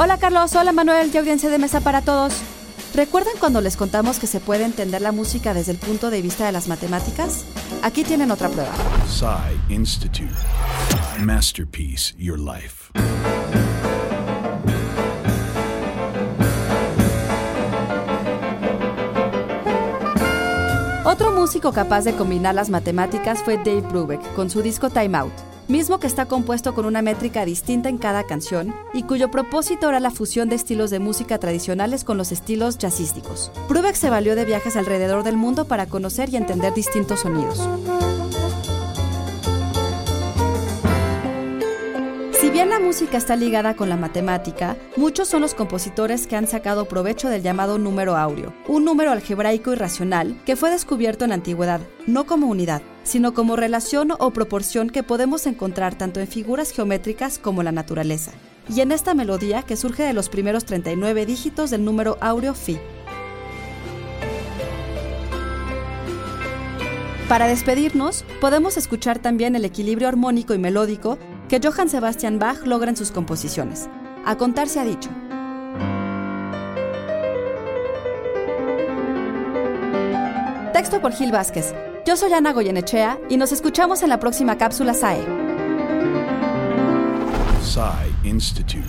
Hola Carlos, hola Manuel y audiencia de mesa para todos. ¿Recuerdan cuando les contamos que se puede entender la música desde el punto de vista de las matemáticas? Aquí tienen otra prueba. Psy Institute. Masterpiece Your Life. Otro músico capaz de combinar las matemáticas fue Dave Brubeck con su disco Time Out, mismo que está compuesto con una métrica distinta en cada canción y cuyo propósito era la fusión de estilos de música tradicionales con los estilos jazzísticos. Brubeck se valió de viajes alrededor del mundo para conocer y entender distintos sonidos. Bien la música está ligada con la matemática, muchos son los compositores que han sacado provecho del llamado número áureo, un número algebraico irracional que fue descubierto en la antigüedad, no como unidad, sino como relación o proporción que podemos encontrar tanto en figuras geométricas como en la naturaleza. Y en esta melodía que surge de los primeros 39 dígitos del número áureo Fi. Para despedirnos, podemos escuchar también el equilibrio armónico y melódico que Johann Sebastian Bach logra en sus composiciones. A contar se ha dicho. Texto por Gil Vázquez. Yo soy Ana Goyenechea y nos escuchamos en la próxima cápsula SAE. Psy Institute.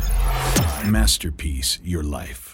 Masterpiece Your Life.